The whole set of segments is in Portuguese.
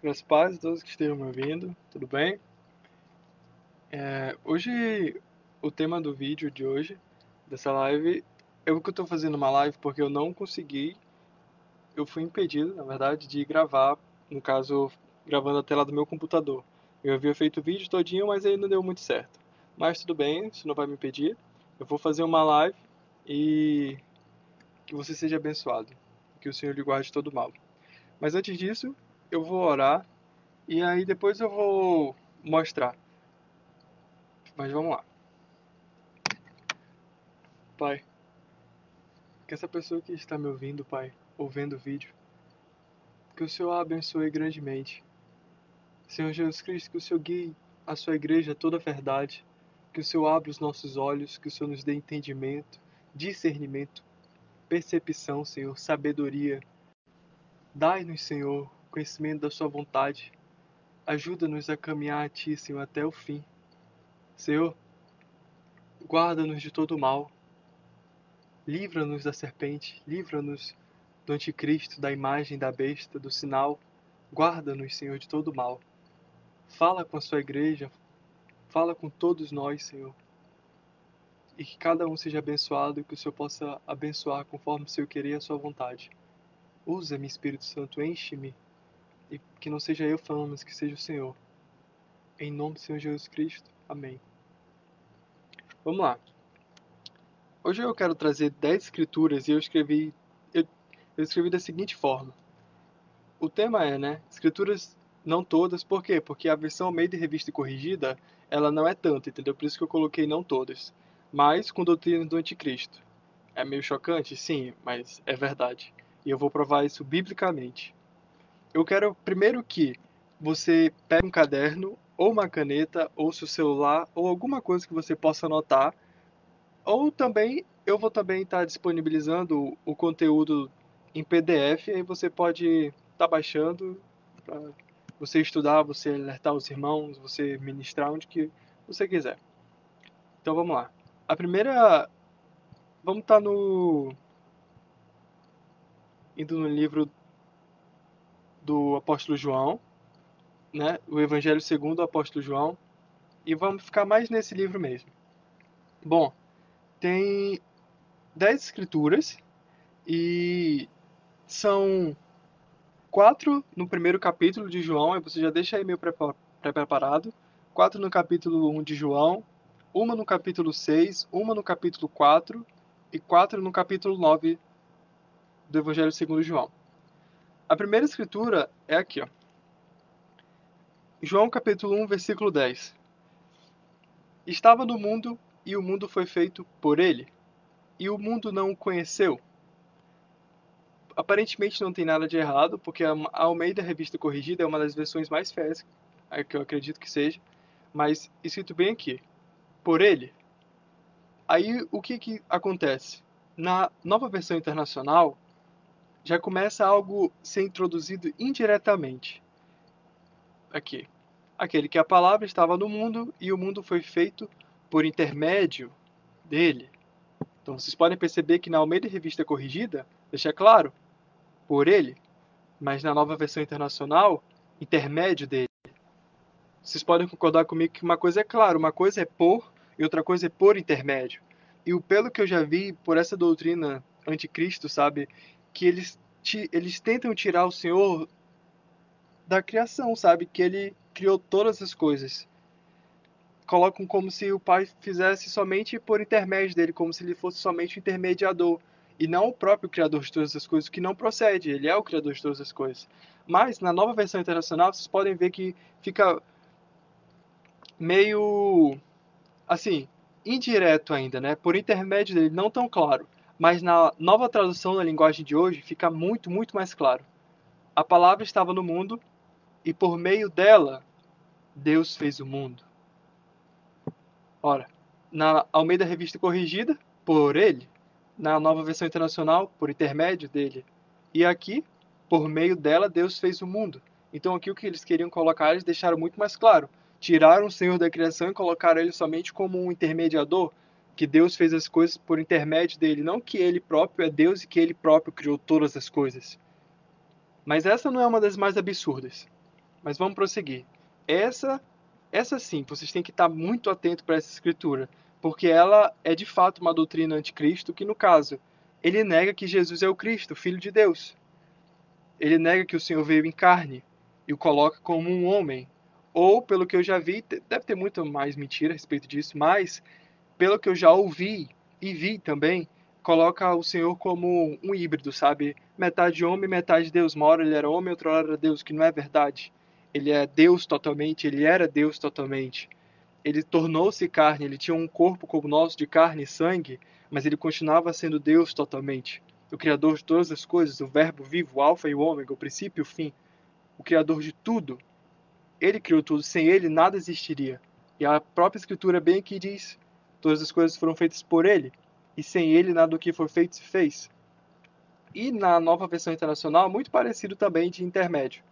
Graças paz a todos que estejam me ouvindo, tudo bem? É, hoje, o tema do vídeo de hoje, dessa live, eu que estou fazendo uma live porque eu não consegui, eu fui impedido, na verdade, de gravar, no caso, gravando a tela do meu computador. Eu havia feito o vídeo todinho, mas aí não deu muito certo. Mas tudo bem, isso não vai me impedir. Eu vou fazer uma live e que você seja abençoado, que o Senhor lhe guarde todo mal. Mas antes disso, eu vou orar e aí depois eu vou mostrar. Mas vamos lá. Pai, que essa pessoa que está me ouvindo, Pai, ou vendo o vídeo, que o Senhor a abençoe grandemente. Senhor Jesus Cristo, que o Senhor guie a sua igreja toda a verdade, que o Senhor abra os nossos olhos, que o Senhor nos dê entendimento, discernimento, percepção, Senhor, sabedoria. Dai-nos, Senhor, conhecimento da Sua vontade. Ajuda-nos a caminhar a Ti, Senhor, até o fim. Senhor, guarda-nos de todo mal. Livra-nos da serpente, livra-nos do anticristo, da imagem da besta, do sinal. Guarda-nos, Senhor, de todo mal. Fala com a sua igreja, fala com todos nós, Senhor. E que cada um seja abençoado e que o Senhor possa abençoar conforme o Senhor querer e a sua vontade. Usa-me, Espírito Santo, enche-me e que não seja eu falando, mas que seja o Senhor. Em nome do Senhor Jesus Cristo. Amém. Vamos lá. Hoje eu quero trazer 10 escrituras e eu escrevi eu, eu escrevi da seguinte forma. O tema é, né, escrituras não todas, por quê? Porque a versão meio de revista corrigida, ela não é tanto, entendeu? Por isso que eu coloquei não todas. Mas com doutrina do anticristo. É meio chocante? Sim, mas é verdade. E eu vou provar isso biblicamente eu quero primeiro que você pegue um caderno, ou uma caneta, ou seu celular, ou alguma coisa que você possa anotar. Ou também, eu vou também estar disponibilizando o conteúdo em PDF, aí você pode estar tá baixando para você estudar, você alertar os irmãos, você ministrar onde que você quiser. Então vamos lá. A primeira, vamos estar tá no indo no livro do apóstolo João, né? O Evangelho segundo o apóstolo João, e vamos ficar mais nesse livro mesmo. Bom, tem dez escrituras e são quatro no primeiro capítulo de João, aí você já deixa aí meio pré-preparado. Quatro no capítulo 1 de João, uma no capítulo 6, uma no capítulo 4 e quatro no capítulo 9 do Evangelho segundo João. A primeira escritura é aqui, ó. João capítulo 1, versículo 10. Estava no mundo e o mundo foi feito por ele, e o mundo não o conheceu. Aparentemente não tem nada de errado, porque a Almeida Revista Corrigida é uma das versões mais fiéis, é que eu acredito que seja, mas escrito bem aqui, por ele. Aí o que que acontece? Na nova versão internacional, já começa algo ser introduzido indiretamente. Aqui. Aquele que a palavra estava no mundo e o mundo foi feito por intermédio dele. Então vocês podem perceber que na Almeida Revista Corrigida deixa claro por ele, mas na nova versão internacional, intermédio dele. Vocês podem concordar comigo que uma coisa é claro, uma coisa é por e outra coisa é por intermédio. E pelo que eu já vi por essa doutrina anticristo, sabe, que eles, eles tentam tirar o Senhor da criação, sabe? Que ele criou todas as coisas. Colocam como se o Pai fizesse somente por intermédio dele, como se ele fosse somente o intermediador e não o próprio criador de todas as coisas, que não procede, ele é o criador de todas as coisas. Mas na nova versão internacional, vocês podem ver que fica meio assim, indireto ainda, né? Por intermédio dele, não tão claro mas na nova tradução da linguagem de hoje fica muito, muito mais claro. A palavra estava no mundo e por meio dela Deus fez o mundo. Ora, na Almeida Revista Corrigida, por ele, na nova versão internacional, por intermédio dele, e aqui, por meio dela, Deus fez o mundo. Então aqui o que eles queriam colocar, eles deixaram muito mais claro. Tiraram o Senhor da criação e colocaram ele somente como um intermediador que Deus fez as coisas por intermédio dele, não que ele próprio é Deus e que ele próprio criou todas as coisas. Mas essa não é uma das mais absurdas. Mas vamos prosseguir. Essa, essa sim, vocês têm que estar muito atento para essa escritura, porque ela é de fato uma doutrina anticristo que, no caso, ele nega que Jesus é o Cristo, Filho de Deus. Ele nega que o Senhor veio em carne e o coloca como um homem. Ou, pelo que eu já vi, deve ter muito mais mentira a respeito disso, mas, pelo que eu já ouvi e vi também, coloca o Senhor como um híbrido, sabe? Metade homem, metade Deus. Uma hora ele era homem, outra hora era Deus, que não é verdade. Ele é Deus totalmente, ele era Deus totalmente. Ele tornou-se carne, ele tinha um corpo como o nosso de carne e sangue, mas ele continuava sendo Deus totalmente. O Criador de todas as coisas, o Verbo vivo, o Alfa e o Ômega, o princípio e o fim. O Criador de tudo. Ele criou tudo, sem ele nada existiria. E a própria Escritura bem aqui diz: todas as coisas foram feitas por ele, e sem ele nada do que foi feito se fez. E na nova versão internacional, muito parecido também de intermédio.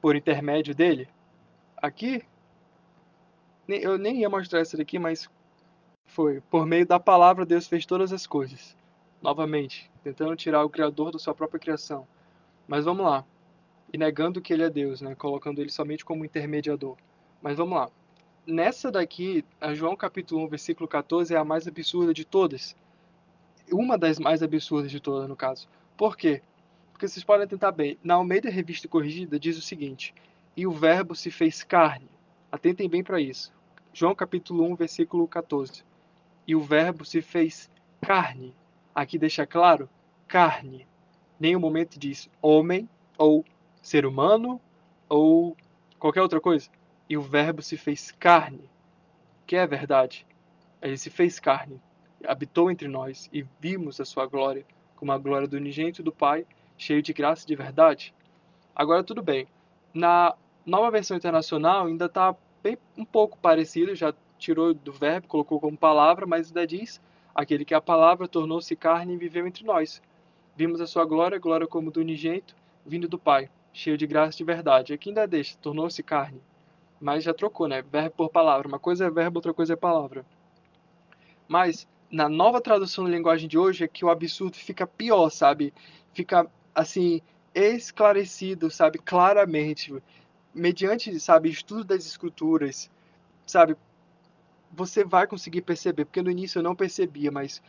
Por intermédio dele, aqui, eu nem ia mostrar essa daqui, mas foi. Por meio da palavra, Deus fez todas as coisas. Novamente, tentando tirar o Criador da sua própria criação. Mas vamos lá. E negando que ele é Deus, né? colocando ele somente como intermediador. Mas vamos lá. Nessa daqui, a João capítulo 1, versículo 14 é a mais absurda de todas. Uma das mais absurdas de todas, no caso. Por quê? Porque vocês podem tentar bem. Na Almeida Revista Corrigida diz o seguinte: E o Verbo se fez carne. Atentem bem para isso. João capítulo 1, versículo 14 e o Verbo se fez carne. Aqui deixa claro, carne. Nenhum momento diz homem ou ser humano ou qualquer outra coisa. E o Verbo se fez carne, que é verdade. Ele se fez carne, habitou entre nós e vimos a sua glória, como a glória do unigênito do Pai, cheio de graça e de verdade. Agora tudo bem. Na nova versão internacional ainda está um pouco parecido, já tirou do verbo, colocou como palavra, mas ainda diz: aquele que a palavra tornou-se carne e viveu entre nós. Vimos a sua glória, glória como do unigênito, vindo do Pai, cheio de graça e de verdade. Aqui ainda deixa, tornou-se carne. Mas já trocou, né? Verbo por palavra. Uma coisa é verbo, outra coisa é palavra. Mas na nova tradução da linguagem de hoje é que o absurdo fica pior, sabe? Fica assim esclarecido, sabe, claramente, mediante, sabe, estudo das escrituras, sabe, você vai conseguir perceber, porque no início eu não percebia, mas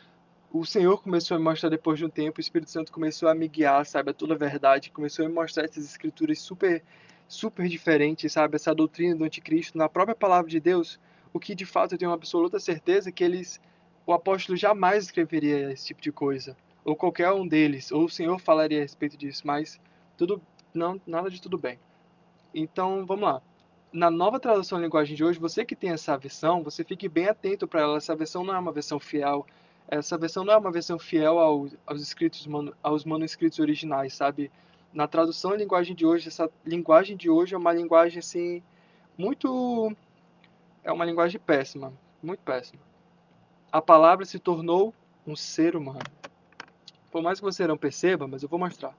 o Senhor começou a me mostrar depois de um tempo, o Espírito Santo começou a me guiar, sabe, a toda a verdade, começou a me mostrar essas escrituras super super diferentes, sabe, essa doutrina do anticristo na própria palavra de Deus, o que de fato eu tenho absoluta certeza que eles o apóstolo jamais escreveria esse tipo de coisa, ou qualquer um deles, ou o Senhor falaria a respeito disso, mas tudo não nada de tudo bem. Então, vamos lá na nova tradução da linguagem de hoje, você que tem essa versão, você fique bem atento para ela. Essa versão não é uma versão fiel. Essa versão não é uma versão fiel aos escritos aos manuscritos originais, sabe? Na tradução da linguagem de hoje, essa linguagem de hoje é uma linguagem assim muito é uma linguagem péssima, muito péssima. A palavra se tornou um ser humano. Por mais que você não perceba, mas eu vou mostrar.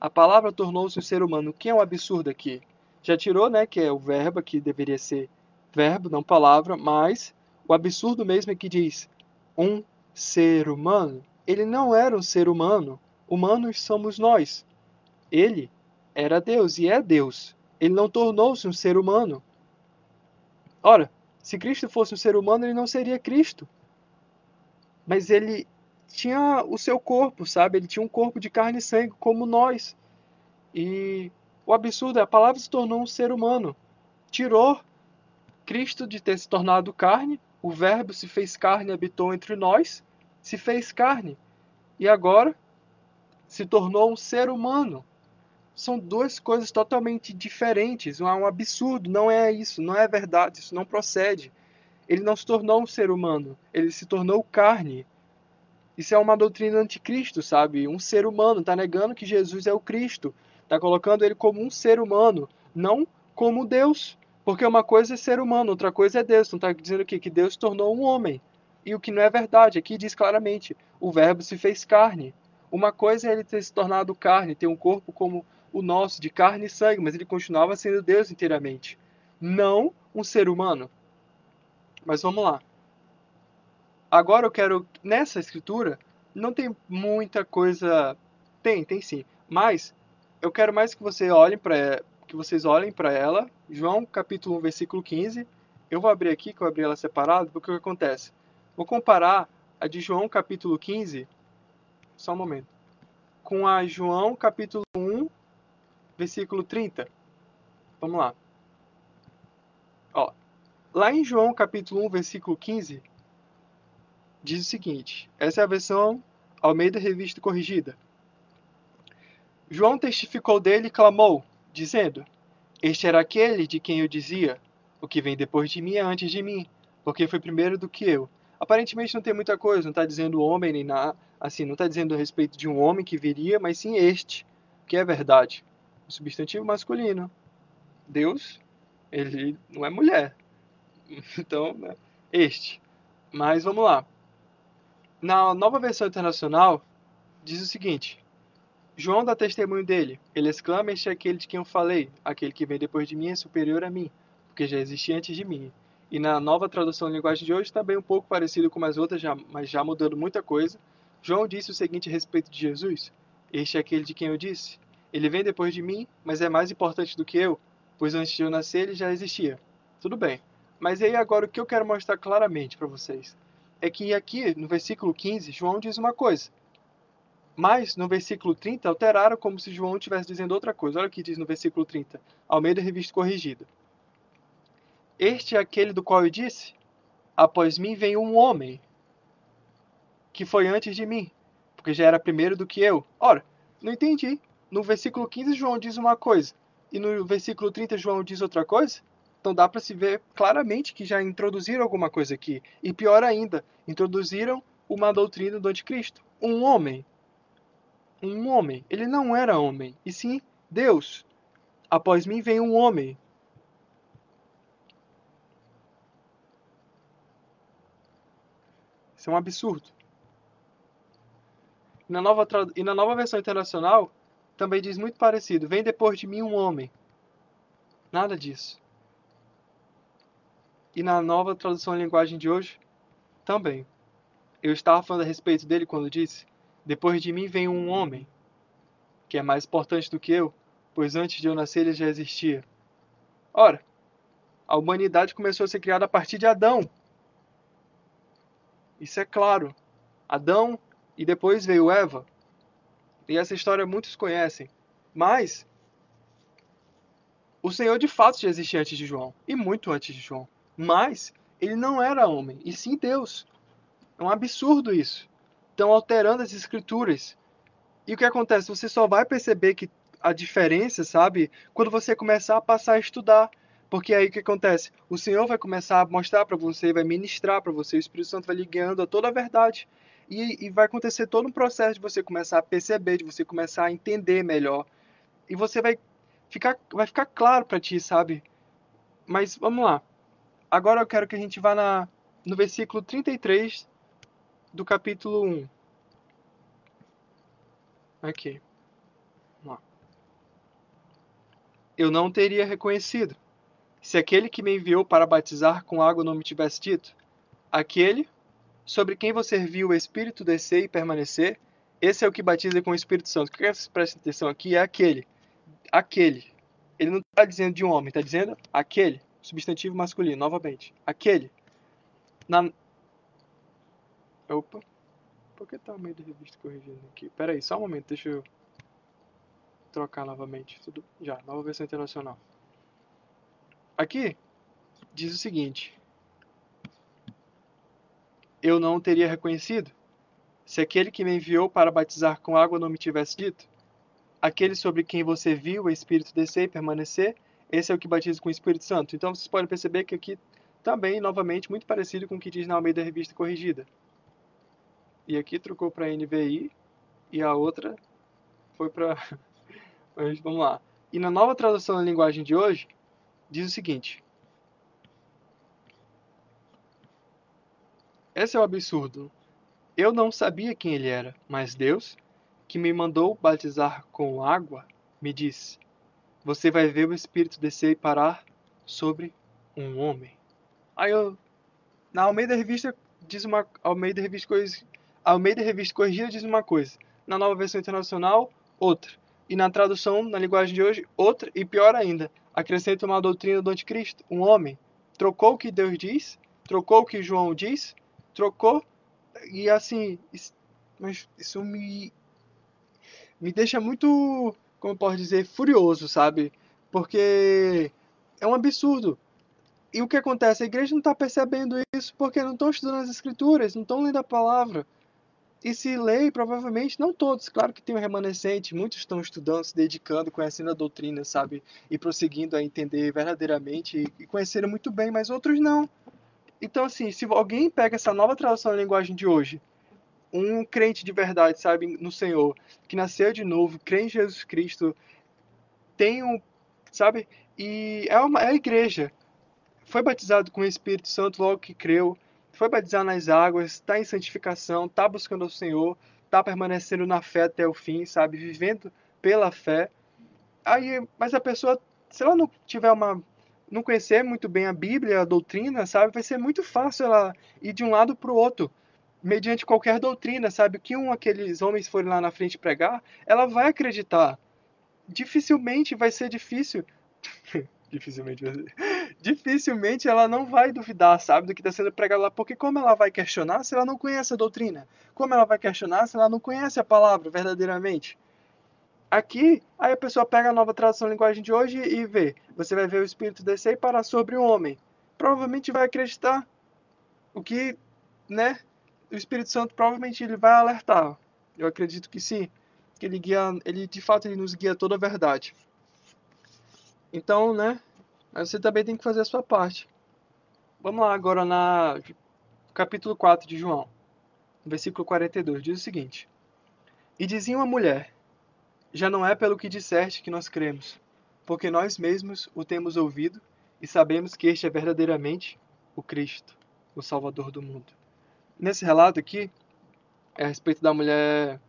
A palavra tornou-se um ser humano. Quem é o absurdo aqui? já tirou, né, que é o verbo, que deveria ser verbo, não palavra, mas o absurdo mesmo é que diz um ser humano. Ele não era um ser humano. Humanos somos nós. Ele era Deus e é Deus. Ele não tornou-se um ser humano. Ora, se Cristo fosse um ser humano, ele não seria Cristo. Mas ele tinha o seu corpo, sabe? Ele tinha um corpo de carne e sangue como nós. E o absurdo é a palavra se tornou um ser humano. Tirou Cristo de ter se tornado carne, o Verbo se fez carne e habitou entre nós, se fez carne. E agora se tornou um ser humano. São duas coisas totalmente diferentes. É um absurdo, não é isso, não é verdade, isso não procede. Ele não se tornou um ser humano, ele se tornou carne. Isso é uma doutrina anticristo, sabe? Um ser humano está negando que Jesus é o Cristo. Está colocando ele como um ser humano, não como Deus. Porque uma coisa é ser humano, outra coisa é Deus. Não está dizendo que Deus tornou um homem. E o que não é verdade. Aqui diz claramente: o Verbo se fez carne. Uma coisa é ele ter se tornado carne, ter um corpo como o nosso, de carne e sangue, mas ele continuava sendo Deus inteiramente. Não um ser humano. Mas vamos lá. Agora eu quero, nessa escritura, não tem muita coisa. Tem, tem sim. Mas eu quero mais que você olhe para que vocês olhem para ela, João capítulo 1, versículo 15. Eu vou abrir aqui, que eu abri ela separada, porque o que acontece? Vou comparar a de João capítulo 15, só um momento, com a João capítulo 1, versículo 30. Vamos lá. Ó, lá em João capítulo 1, versículo 15, diz o seguinte: essa é a versão Almeida Revista Corrigida. João testificou dele e clamou, dizendo: Este era aquele de quem eu dizia: O que vem depois de mim é antes de mim, porque foi primeiro do que eu. Aparentemente não tem muita coisa, não está dizendo homem nem nada, assim, não está dizendo a respeito de um homem que viria, mas sim este, que é verdade. Substantivo masculino. Deus, ele não é mulher. Então, né, este. Mas vamos lá. Na nova versão internacional, diz o seguinte: João dá testemunho dele. Ele exclama: Este é aquele de quem eu falei. Aquele que vem depois de mim é superior a mim, porque já existia antes de mim. E na nova tradução da linguagem de hoje, também um pouco parecido com as outras, já, mas já mudando muita coisa. João disse o seguinte a respeito de Jesus: Este é aquele de quem eu disse. Ele vem depois de mim, mas é mais importante do que eu, pois antes de eu nascer ele já existia. Tudo bem. Mas aí agora o que eu quero mostrar claramente para vocês é que aqui no versículo 15, João diz uma coisa. Mas no versículo 30 alteraram como se João estivesse dizendo outra coisa. Olha o que diz no versículo 30, Almeida Revista Corrigida. Este é aquele do qual eu disse: Após mim vem um homem que foi antes de mim, porque já era primeiro do que eu. Ora, não entendi. No versículo 15 João diz uma coisa e no versículo 30 João diz outra coisa? Então dá para se ver claramente que já introduziram alguma coisa aqui. E pior ainda, introduziram uma doutrina do anticristo. Um homem. Um homem. Ele não era homem, e sim Deus. Após mim vem um homem. Isso é um absurdo. E na nova, e na nova versão internacional, também diz muito parecido: Vem depois de mim um homem. Nada disso. E na nova tradução em linguagem de hoje, também. Eu estava falando a respeito dele quando disse: Depois de mim vem um homem, que é mais importante do que eu, pois antes de eu nascer ele já existia. Ora, a humanidade começou a ser criada a partir de Adão. Isso é claro. Adão e depois veio Eva. E essa história muitos conhecem. Mas o Senhor de fato já existia antes de João, e muito antes de João. Mas ele não era homem, e sim Deus. É um absurdo isso. Estão alterando as escrituras. E o que acontece? Você só vai perceber que a diferença, sabe, quando você começar a passar a estudar. Porque aí o que acontece? O Senhor vai começar a mostrar para você, vai ministrar para você, o Espírito Santo vai lhe guiando a toda a verdade. E, e, vai acontecer todo um processo de você começar a perceber, de você começar a entender melhor. E você vai ficar, vai ficar claro para ti, sabe? Mas vamos lá. Agora eu quero que a gente vá na, no versículo 33 do capítulo 1. Aqui. Vamos lá. Eu não teria reconhecido se aquele que me enviou para batizar com água não me tivesse dito: Aquele sobre quem você viu o Espírito descer e permanecer, esse é o que batiza com o Espírito Santo. O que você presta atenção aqui é aquele. Aquele. Ele não está dizendo de um homem, está dizendo aquele substantivo masculino, novamente. Aquele. Na... Opa. Por que tá o meio da revista corrigindo aqui? Pera aí, só um momento, deixa eu trocar novamente. Tudo já, nova versão internacional. Aqui diz o seguinte: Eu não teria reconhecido se aquele que me enviou para batizar com água não me tivesse dito. Aquele sobre quem você viu o Espírito descer e permanecer, esse é o que batiza com o Espírito Santo. Então vocês podem perceber que aqui também, novamente, muito parecido com o que diz na Almeida Revista Corrigida. E aqui trocou para NVI e a outra foi para. Mas vamos lá. E na nova tradução da linguagem de hoje, diz o seguinte: Esse é o absurdo. Eu não sabia quem ele era, mas Deus, que me mandou batizar com água, me disse: você vai ver o Espírito descer e parar sobre um homem. Aí eu, na Almeida Revista diz uma Almeida Revista Almeida Revista Corrigida diz uma coisa, na Nova Versão Internacional outra. E na tradução, na linguagem de hoje, outra e pior ainda, acrescenta uma doutrina do anticristo, um homem. Trocou o que Deus diz, trocou o que João diz, trocou e assim, isso, mas isso me me deixa muito, como eu posso dizer, furioso, sabe? Porque é um absurdo. E o que acontece? A igreja não está percebendo isso porque não estão estudando as escrituras, não estão lendo a palavra. E se lê, provavelmente, não todos, claro que tem um remanescente, muitos estão estudando, se dedicando, conhecendo a doutrina, sabe? E prosseguindo a entender verdadeiramente e conhecendo muito bem, mas outros não. Então, assim, se alguém pega essa nova tradução da linguagem de hoje, um crente de verdade, sabe, no Senhor, que nasceu de novo, crê em Jesus Cristo, tem um, sabe, e é, uma, é a igreja, foi batizado com o Espírito Santo logo que creu, foi batizado nas águas, está em santificação, está buscando o Senhor, está permanecendo na fé até o fim, sabe, vivendo pela fé. Aí, mas a pessoa, se ela não tiver uma não conhecer muito bem a Bíblia, a doutrina, sabe, vai ser muito fácil ela ir de um lado para o outro, mediante qualquer doutrina, sabe, que um aqueles homens forem lá na frente pregar, ela vai acreditar. Dificilmente vai ser difícil. Dificilmente vai ser. Dificilmente ela não vai duvidar, sabe, do que está sendo pregado lá, porque como ela vai questionar se ela não conhece a doutrina? Como ela vai questionar se ela não conhece a palavra verdadeiramente? Aqui, aí a pessoa pega a nova tradução linguagem de hoje e vê. Você vai ver o Espírito descer e parar sobre o homem. Provavelmente vai acreditar. O que, né? O Espírito Santo provavelmente ele vai alertar. Eu acredito que sim. Que ele guia, ele de fato ele nos guia toda a verdade. Então, né? Você também tem que fazer a sua parte. Vamos lá agora na capítulo 4 de João, versículo 42, diz o seguinte: E dizia uma mulher: já não é pelo que disseste que nós cremos, porque nós mesmos o temos ouvido e sabemos que este é verdadeiramente o Cristo, o Salvador do mundo. Nesse relato aqui, é a respeito da mulher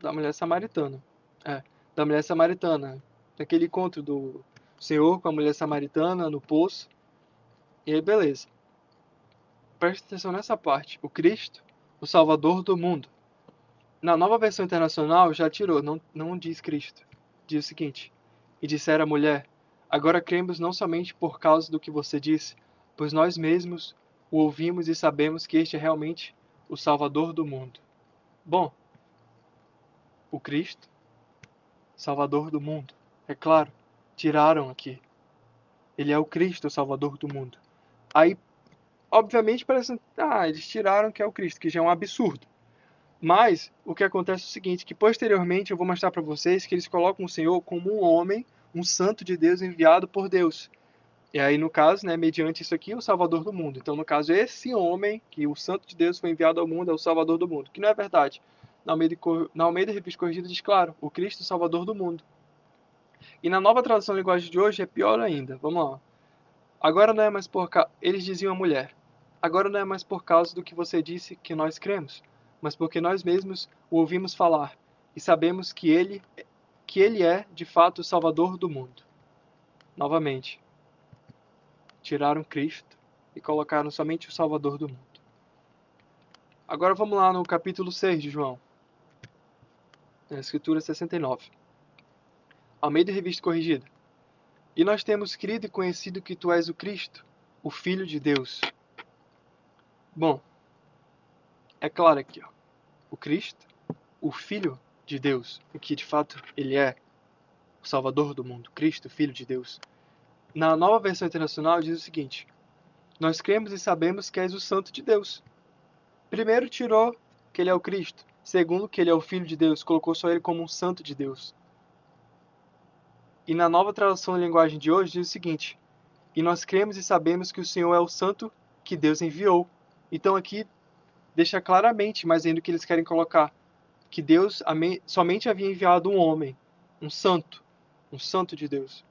da mulher samaritana. É, da mulher samaritana. Naquele encontro do Senhor com a mulher samaritana no poço. E aí, beleza. Preste atenção nessa parte. O Cristo, o Salvador do mundo. Na nova versão internacional já tirou, não, não diz Cristo. Diz o seguinte: E dissera a mulher: Agora cremos não somente por causa do que você disse, pois nós mesmos o ouvimos e sabemos que este é realmente o Salvador do mundo. Bom, o Cristo, Salvador do mundo, é claro, tiraram aqui. Ele é o Cristo, o Salvador do mundo. Aí, obviamente, parece. Ah, eles tiraram que é o Cristo, que já é um absurdo. Mas o que acontece é o seguinte, que posteriormente eu vou mostrar para vocês que eles colocam o Senhor como um homem, um santo de Deus enviado por Deus. E aí, no caso, né, mediante isso aqui, o Salvador do mundo. Então, no caso, esse homem, que o santo de Deus foi enviado ao mundo, é o Salvador do mundo. Que não é verdade. Na Almeida, na Almeida Revista Corrigida diz claro, o Cristo, Salvador do mundo. E na nova tradução linguagem de hoje é pior ainda. Vamos lá. Agora não é mais por. Eles diziam à mulher, agora não é mais por causa do que você disse que nós cremos mas porque nós mesmos o ouvimos falar e sabemos que ele que ele é de fato o salvador do mundo. Novamente, tiraram Cristo e colocaram somente o salvador do mundo. Agora vamos lá no capítulo 6 de João. Na escritura 69. Almeida Revista Corrigida. E nós temos crido e conhecido que tu és o Cristo, o Filho de Deus. Bom, é claro aqui, ó, o Cristo, o Filho de Deus, o que de fato ele é, o Salvador do mundo, Cristo, Filho de Deus. Na nova versão internacional diz o seguinte: Nós cremos e sabemos que és o Santo de Deus. Primeiro tirou que ele é o Cristo, segundo que ele é o Filho de Deus, colocou só ele como um Santo de Deus. E na nova tradução da linguagem de hoje diz o seguinte: E nós cremos e sabemos que o Senhor é o Santo que Deus enviou. Então aqui deixa claramente, mas ainda que eles querem colocar que Deus somente havia enviado um homem, um santo, um santo de Deus.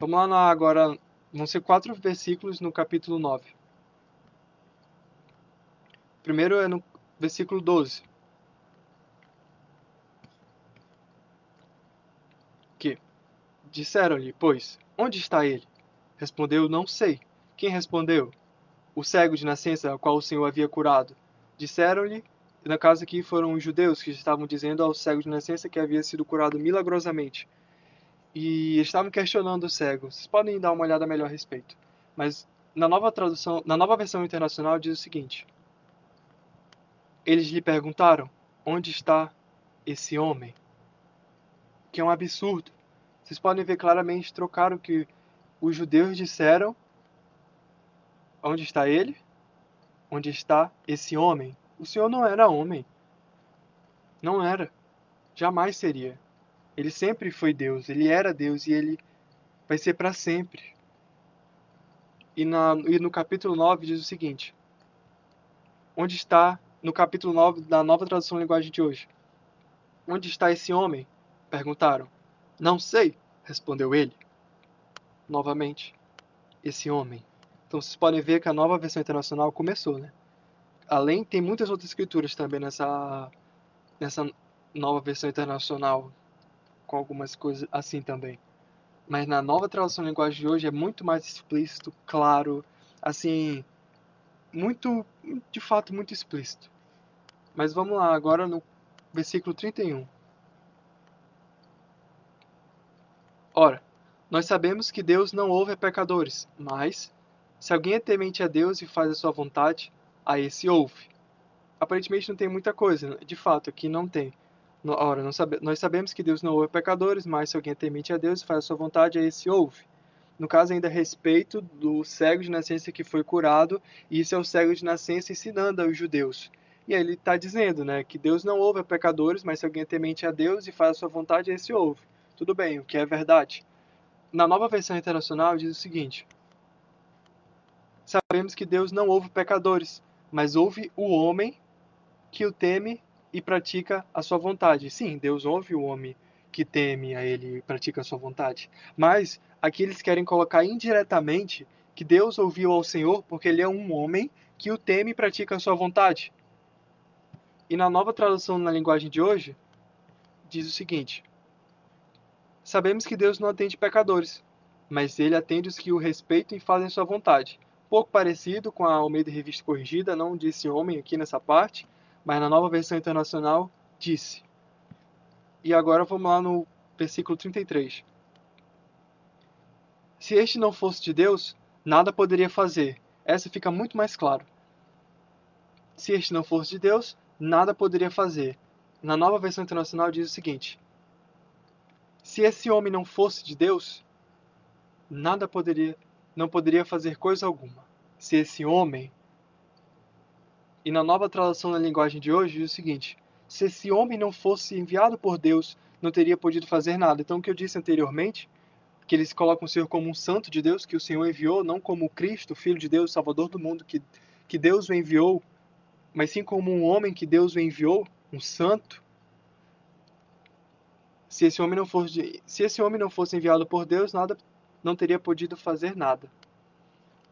Vamos lá agora, vão ser quatro versículos no capítulo 9. Primeiro é no versículo 12. Que disseram-lhe, pois, onde está ele? Respondeu, não sei. Quem respondeu? O cego de nascença, ao qual o Senhor havia curado. Disseram-lhe no caso aqui foram os judeus que estavam dizendo ao cego de nascença que havia sido curado milagrosamente. E estavam questionando o cego. Vocês podem dar uma olhada melhor a respeito. Mas na nova tradução, na nova versão internacional diz o seguinte: Eles lhe perguntaram: Onde está esse homem? Que é um absurdo. Vocês podem ver claramente trocaram que os judeus disseram: Onde está ele? Onde está esse homem? O Senhor não era homem. Não era. Jamais seria. Ele sempre foi Deus. Ele era Deus e ele vai ser para sempre. E, na, e no capítulo 9 diz o seguinte: Onde está, no capítulo 9 da nova tradução linguagem de hoje, onde está esse homem? Perguntaram. Não sei, respondeu ele. Novamente, esse homem. Então vocês podem ver que a nova versão internacional começou, né? Além, tem muitas outras escrituras também nessa, nessa nova versão internacional, com algumas coisas assim também. Mas na nova tradução linguagem de hoje é muito mais explícito, claro, assim, muito, de fato, muito explícito. Mas vamos lá, agora no versículo 31. Ora, nós sabemos que Deus não ouve a pecadores, mas se alguém é temente a Deus e faz a sua vontade, a esse ouve. Aparentemente não tem muita coisa, de fato, aqui não tem. Ora, nós sabemos que Deus não ouve pecadores, mas se alguém é temente a Deus e faz a sua vontade, a esse ouve. No caso, ainda a respeito do cego de nascença que foi curado, e isso é o cego de nascença ensinando aos judeus. E aí ele está dizendo né, que Deus não ouve pecadores, mas se alguém é temente a Deus e faz a sua vontade, a esse ouve. Tudo bem, o que é verdade. Na nova versão internacional diz o seguinte: sabemos que Deus não ouve pecadores, mas ouve o homem que o teme e pratica a sua vontade. Sim, Deus ouve o homem que teme a ele e pratica a sua vontade. Mas aqui eles querem colocar indiretamente que Deus ouviu ao Senhor porque ele é um homem que o teme e pratica a sua vontade. E na nova tradução na linguagem de hoje, diz o seguinte: Sabemos que Deus não atende pecadores, mas ele atende os que o respeitam e fazem sua vontade pouco parecido com a Almeida Revista Corrigida, não disse homem aqui nessa parte, mas na nova versão internacional disse. E agora vamos lá no versículo 33. Se este não fosse de Deus, nada poderia fazer. Essa fica muito mais claro. Se este não fosse de Deus, nada poderia fazer. Na nova versão internacional diz o seguinte: Se esse homem não fosse de Deus, nada poderia não poderia fazer coisa alguma. Se esse homem. E na nova tradução na linguagem de hoje diz o seguinte: se esse homem não fosse enviado por Deus, não teria podido fazer nada. Então, o que eu disse anteriormente, que eles colocam o Senhor como um santo de Deus, que o Senhor enviou, não como Cristo, Filho de Deus, Salvador do mundo, que, que Deus o enviou, mas sim como um homem que Deus o enviou, um santo. Se esse homem não fosse, se esse homem não fosse enviado por Deus, nada não teria podido fazer nada.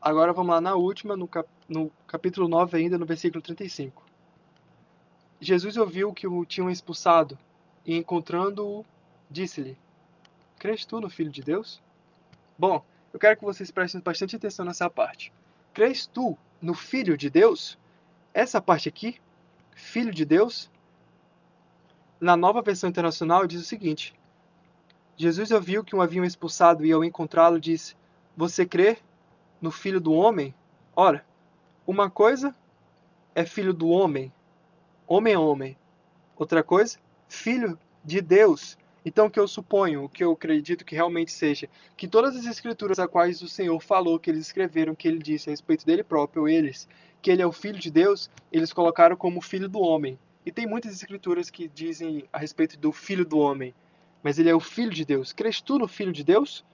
Agora vamos lá na última, no, cap, no capítulo 9 ainda, no versículo 35. Jesus ouviu que o tinham expulsado e encontrando-o, disse-lhe, Crês tu no Filho de Deus? Bom, eu quero que vocês prestem bastante atenção nessa parte. Crês tu no Filho de Deus? Essa parte aqui, Filho de Deus, na nova versão internacional diz o seguinte: Jesus ouviu que o haviam expulsado e ao encontrá-lo disse: Você crê no Filho do Homem? Ora, uma coisa é filho do homem, homem é homem. Outra coisa, filho de Deus. Então, o que eu suponho, o que eu acredito que realmente seja, que todas as escrituras a quais o Senhor falou, que eles escreveram, que ele disse a respeito dele próprio, eles, que ele é o filho de Deus, eles colocaram como filho do homem. E tem muitas escrituras que dizem a respeito do filho do homem mas ele é o Filho de Deus. Crês tu no Filho de Deus?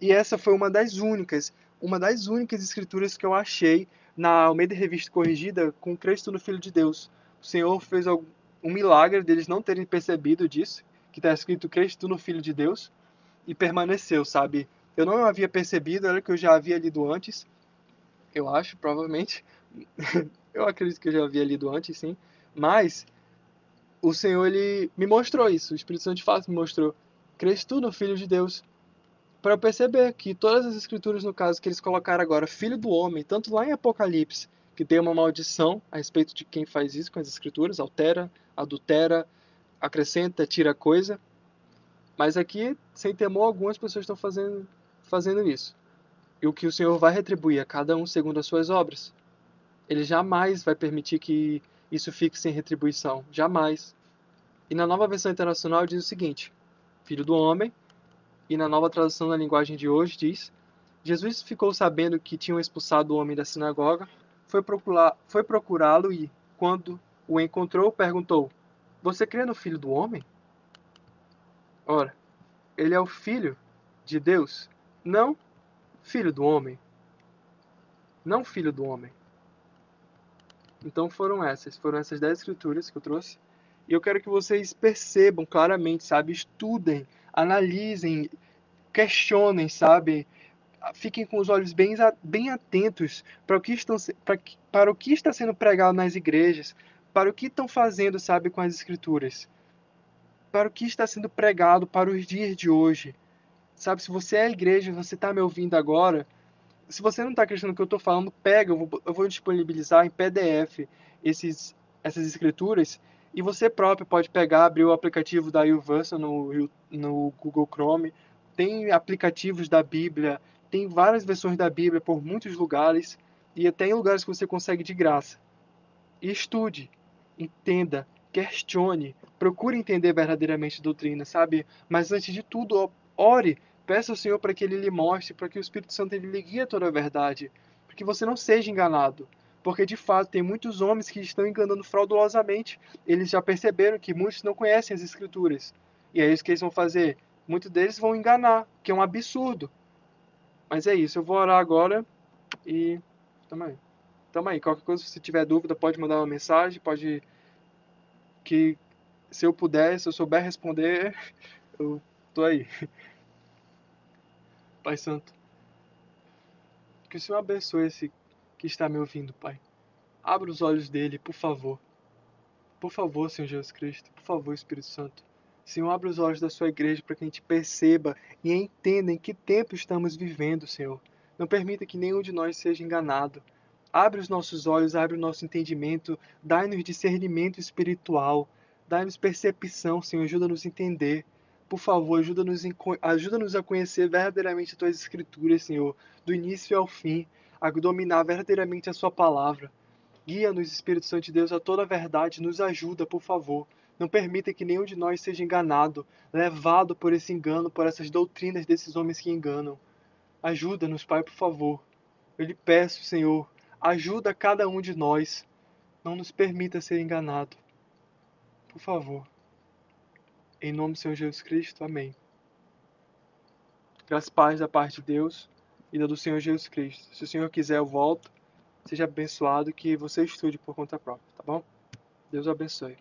E essa foi uma das únicas, uma das únicas escrituras que eu achei na Almeida Revista Corrigida com Crês tu no Filho de Deus. O Senhor fez um milagre deles não terem percebido disso, que está escrito Crês tu no Filho de Deus, e permaneceu, sabe? Eu não havia percebido, era que eu já havia lido antes, eu acho, provavelmente. eu acredito que eu já havia lido antes, sim. Mas o Senhor ele me mostrou isso, o Espírito Santo de fato me mostrou. Crês tu no Filho de Deus? Para perceber que todas as escrituras, no caso, que eles colocaram agora, Filho do Homem, tanto lá em Apocalipse, que tem uma maldição a respeito de quem faz isso com as escrituras, altera, adultera, acrescenta, tira coisa. Mas aqui, sem temor, algumas pessoas estão fazendo, fazendo isso. E o que o Senhor vai retribuir a cada um segundo as suas obras. Ele jamais vai permitir que isso fique sem retribuição. Jamais. E na nova versão internacional diz o seguinte: Filho do homem. E na nova tradução na linguagem de hoje diz: Jesus ficou sabendo que tinham expulsado o homem da sinagoga, foi procurá-lo foi procurá e, quando o encontrou, perguntou: Você crê no Filho do homem? Ora, ele é o Filho de Deus, não Filho do homem. Não Filho do homem. Então foram essas, foram essas dez escrituras que eu trouxe. E eu quero que vocês percebam claramente, sabe? Estudem, analisem, questionem, sabe? Fiquem com os olhos bem, bem atentos para o, que estão, para, para o que está sendo pregado nas igrejas, para o que estão fazendo, sabe, com as escrituras. Para o que está sendo pregado para os dias de hoje. Sabe, se você é igreja, você está me ouvindo agora, se você não está acreditando no que eu estou falando, pega, eu vou, eu vou disponibilizar em PDF esses, essas escrituras e você próprio pode pegar, abrir o aplicativo da YouVersion no, no Google Chrome. Tem aplicativos da Bíblia, tem várias versões da Bíblia por muitos lugares e até em lugares que você consegue de graça. Estude, entenda, questione, procure entender verdadeiramente a doutrina, sabe? Mas antes de tudo, ore Peça ao Senhor para que Ele lhe mostre, para que o Espírito Santo lhe guie toda a verdade, para que você não seja enganado. Porque de fato tem muitos homens que estão enganando fraudulosamente. Eles já perceberam que muitos não conhecem as Escrituras. E é isso que eles vão fazer. Muitos deles vão enganar, que é um absurdo. Mas é isso, eu vou orar agora e. Tamo aí. Tamo aí. Qualquer coisa, se tiver dúvida, pode mandar uma mensagem, pode. Que se eu puder, se eu souber responder, eu tô aí. Pai Santo. Que o Senhor abençoe esse que está me ouvindo, Pai. Abra os olhos dele, por favor. Por favor, Senhor Jesus Cristo. Por favor, Espírito Santo. Senhor, abra os olhos da sua igreja para que a gente perceba e entenda em que tempo estamos vivendo, Senhor. Não permita que nenhum de nós seja enganado. Abre os nossos olhos, abre o nosso entendimento, dai-nos discernimento espiritual, dai-nos percepção, Senhor, ajuda-nos a entender por favor, ajuda-nos ajuda a conhecer verdadeiramente as tuas escrituras, Senhor, do início ao fim, a dominar verdadeiramente a sua palavra. Guia-nos, Espírito Santo de Deus, a toda a verdade, nos ajuda, por favor. Não permita que nenhum de nós seja enganado, levado por esse engano, por essas doutrinas desses homens que enganam. Ajuda-nos, Pai, por favor. Eu lhe peço, Senhor, ajuda cada um de nós. Não nos permita ser enganado. Por favor. Em nome do Senhor Jesus Cristo. Amém. Graças paz da parte de Deus e da do Senhor Jesus Cristo. Se o Senhor quiser, eu volto. Seja abençoado que você estude por conta própria, tá bom? Deus abençoe.